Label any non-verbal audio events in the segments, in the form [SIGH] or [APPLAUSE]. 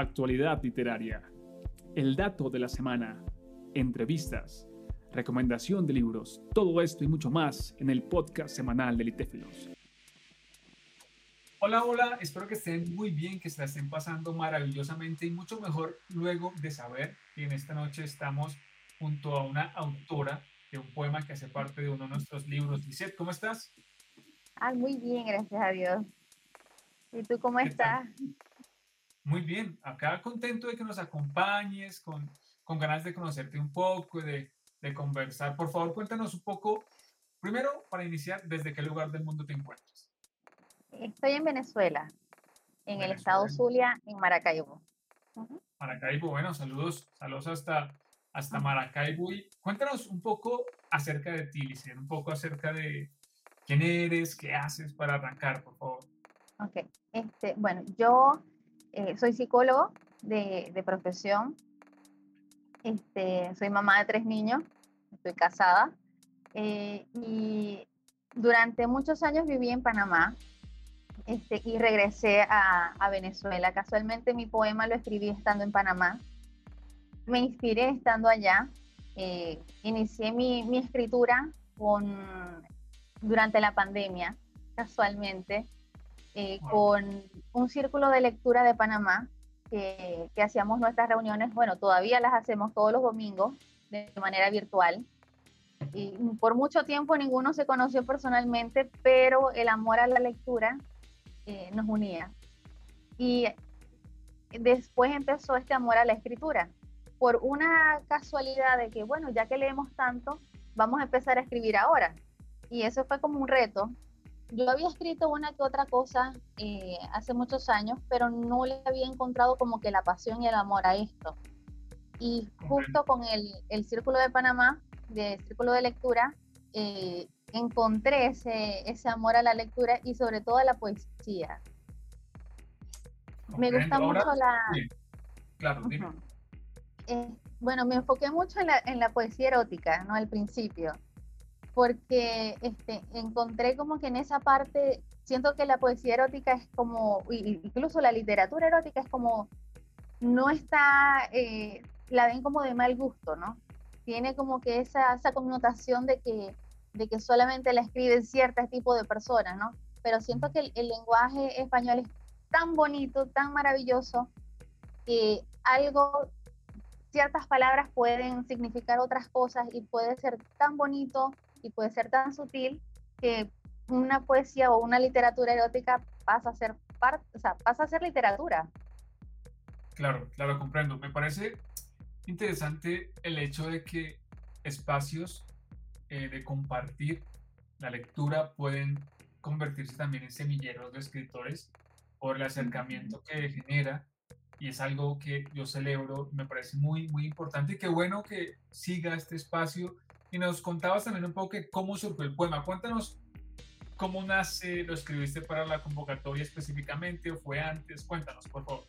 actualidad literaria, el dato de la semana, entrevistas, recomendación de libros, todo esto y mucho más en el podcast semanal de Litéfilos. Hola, hola, espero que estén muy bien, que se la estén pasando maravillosamente y mucho mejor luego de saber que en esta noche estamos junto a una autora de un poema que hace parte de uno de nuestros libros. Lisette, ¿cómo estás? Ah, muy bien, gracias a Dios. ¿Y tú cómo estás? Muy bien, acá contento de que nos acompañes, con, con ganas de conocerte un poco, de, de conversar. Por favor, cuéntanos un poco, primero, para iniciar, ¿desde qué lugar del mundo te encuentras? Estoy en Venezuela, en el estado Zulia, en Maracaibo. Maracaibo, bueno, saludos, saludos hasta, hasta Maracaibo. Y cuéntanos un poco acerca de ti, Lice, un poco acerca de quién eres, qué haces para arrancar, por favor. Ok, este, bueno, yo eh, soy psicólogo de, profesión, este, soy mamá de tres niños, estoy casada eh, y durante muchos años viví en Panamá, este, y regresé a, a, Venezuela. Casualmente mi poema lo escribí estando en Panamá. Me inspiré estando allá. Eh, inicié mi, mi, escritura con, durante la pandemia, casualmente, eh, con un círculo de lectura de Panamá que, que hacíamos nuestras reuniones. Bueno, todavía las hacemos todos los domingos de manera virtual. Y por mucho tiempo ninguno se conoció personalmente, pero el amor a la lectura eh, nos unía. Y después empezó este amor a la escritura, por una casualidad de que, bueno, ya que leemos tanto, vamos a empezar a escribir ahora. Y eso fue como un reto. Yo había escrito una que otra cosa eh, hace muchos años, pero no le había encontrado como que la pasión y el amor a esto. Y justo con el, el Círculo de Panamá, de Círculo de Lectura, eh, encontré ese, ese amor a la lectura y sobre todo a la poesía. Me gusta mucho la... Claro, eh, bueno, me enfoqué mucho en la, en la, poesía erótica, ¿no? Al principio, porque este, encontré como que en esa parte, siento que la poesía erótica es como, incluso la literatura erótica es como, no está, eh, la ven como de mal gusto, ¿no? Tiene como que esa, esa connotación de que de que solamente la escriben ciertos tipo de personas, ¿no? Pero siento que el, lenguaje español es tan bonito, tan maravilloso, que algo, ciertas palabras pueden significar otras cosas y puede ser tan bonito y puede ser tan sutil que una poesía o una literatura erótica pasa a ser parte, o sea, pasa a ser literatura. Claro, claro, comprendo. Me parece interesante el hecho de que espacios eh, de compartir la lectura pueden convertirse también en semilleros de escritores por el acercamiento que genera y es algo que yo celebro, me parece muy, muy importante y qué bueno que siga este espacio. Y nos contabas también un poco cómo surgió el poema. Cuéntanos cómo nace, lo escribiste para la convocatoria específicamente o fue antes. Cuéntanos, por favor.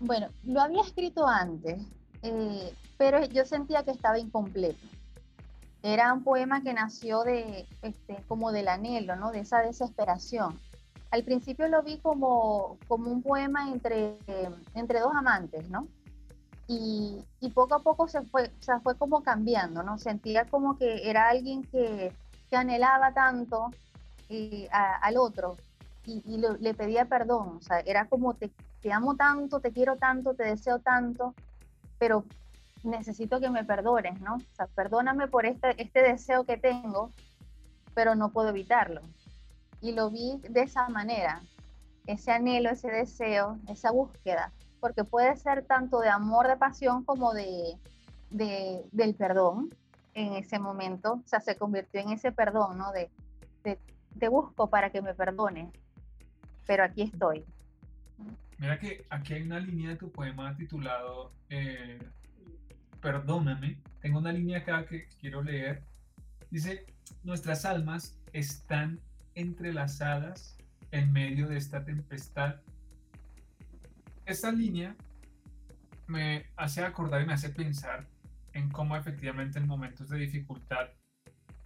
Bueno, lo había escrito antes, eh, pero yo sentía que estaba incompleto. Era un poema que nació de, este, como del anhelo, ¿no? De esa desesperación. Al principio lo vi como, como un poema entre, entre dos amantes, ¿no? Y, y, poco a poco se fue, o sea, fue como cambiando, ¿no? Sentía como que era alguien que, que anhelaba tanto y, al otro y, y le pedía perdón, o sea, era como te, te amo tanto, te quiero tanto, te deseo tanto, pero necesito que me perdones, ¿no? O sea, perdóname por este, este deseo que tengo, pero no puedo evitarlo. Y lo vi de esa manera, ese anhelo, ese deseo, esa búsqueda, porque puede ser tanto de amor, de pasión, como de, de del perdón en ese momento, o sea, se convirtió en ese perdón, ¿no? De, de te busco para que me perdones, pero aquí estoy. Mira que aquí hay una línea de tu poema titulado eh, perdóname, tengo una línea acá que quiero leer. Dice, nuestras almas están entrelazadas en medio de esta tempestad. Esta línea me hace acordar y me hace pensar en cómo efectivamente en momentos de dificultad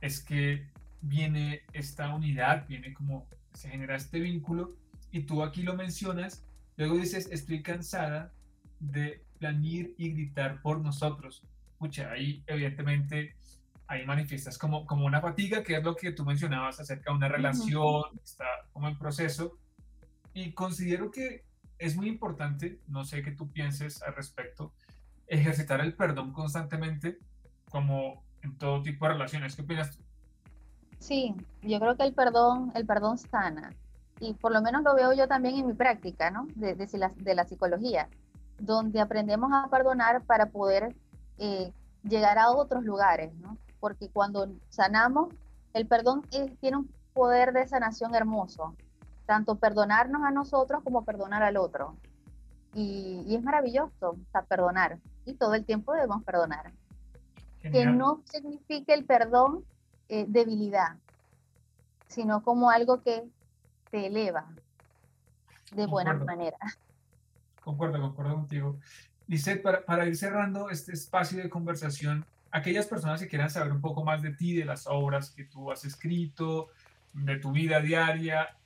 es que viene esta unidad, viene como se genera este vínculo y tú aquí lo mencionas, luego dices, estoy cansada de planir y gritar por nosotros. Escucha, ahí evidentemente ahí manifiestas como, como una fatiga, que es lo que tú mencionabas acerca de una relación que está como en proceso. Y considero que es muy importante, no sé qué tú pienses al respecto, ejercitar el perdón constantemente como en todo tipo de relaciones. ¿Qué opinas tú? Sí, yo creo que el perdón, el perdón sana. Y por lo menos lo veo yo también en mi práctica, ¿no? De, de, la, de la, psicología, donde aprendemos a perdonar para poder eh, llegar a otros lugares, ¿no? Porque cuando sanamos, el perdón tiene un poder de sanación hermoso, tanto perdonarnos a nosotros como perdonar al otro. Y, y es maravilloso, o sea, perdonar. Y todo el tiempo debemos perdonar. Que no signifique el perdón eh, debilidad, sino como algo que te eleva de buena manera. Concuerdo, concuerdo contigo. Lisette, para, para ir cerrando este espacio de conversación, aquellas personas que quieran saber un poco más de ti, de las obras que tú has escrito, de tu vida diaria,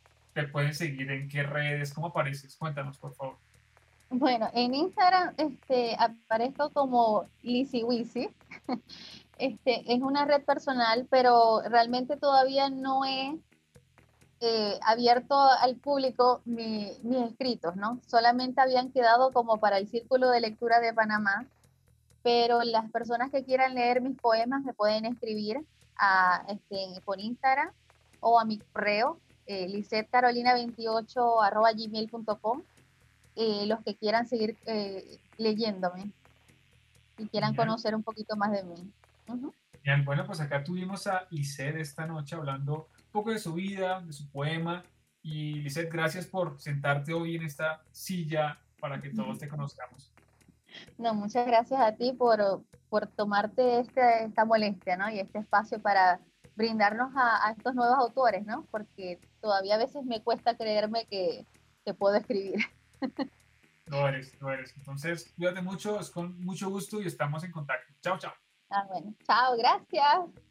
pueden seguir en qué redes, cómo apareces. Cuéntanos, por favor. Bueno, en Instagram este, aparezco como Lizzy Wisi. [LAUGHS] Este, es una red personal, pero realmente todavía no he eh, abierto al público mis escritos, ¿no? Solamente habían quedado como para el Círculo de Lectura de Panamá, pero las personas que quieran leer mis poemas me pueden escribir a, este, por Instagram o a mi correo, eh, lisetcarolina28 gmail.com, eh, los que quieran seguir eh, leyéndome y quieran conocer un poquito más de mí. Bien, bueno, pues acá tuvimos a Lisette esta noche hablando un poco de su vida, de su poema. Y Lisette, gracias por sentarte hoy en esta silla para que todos te conozcamos. No, muchas gracias a ti por, por tomarte este, esta molestia, ¿no? Y este espacio para brindarnos a, a, estos nuevos autores, ¿no? Porque todavía a veces me cuesta creerme que, que puedo escribir. Lo eres, lo eres. Entonces, cuídate mucho, es con mucho gusto y estamos en contacto. Chao, chao. Ah, bueno. Chao, gracias.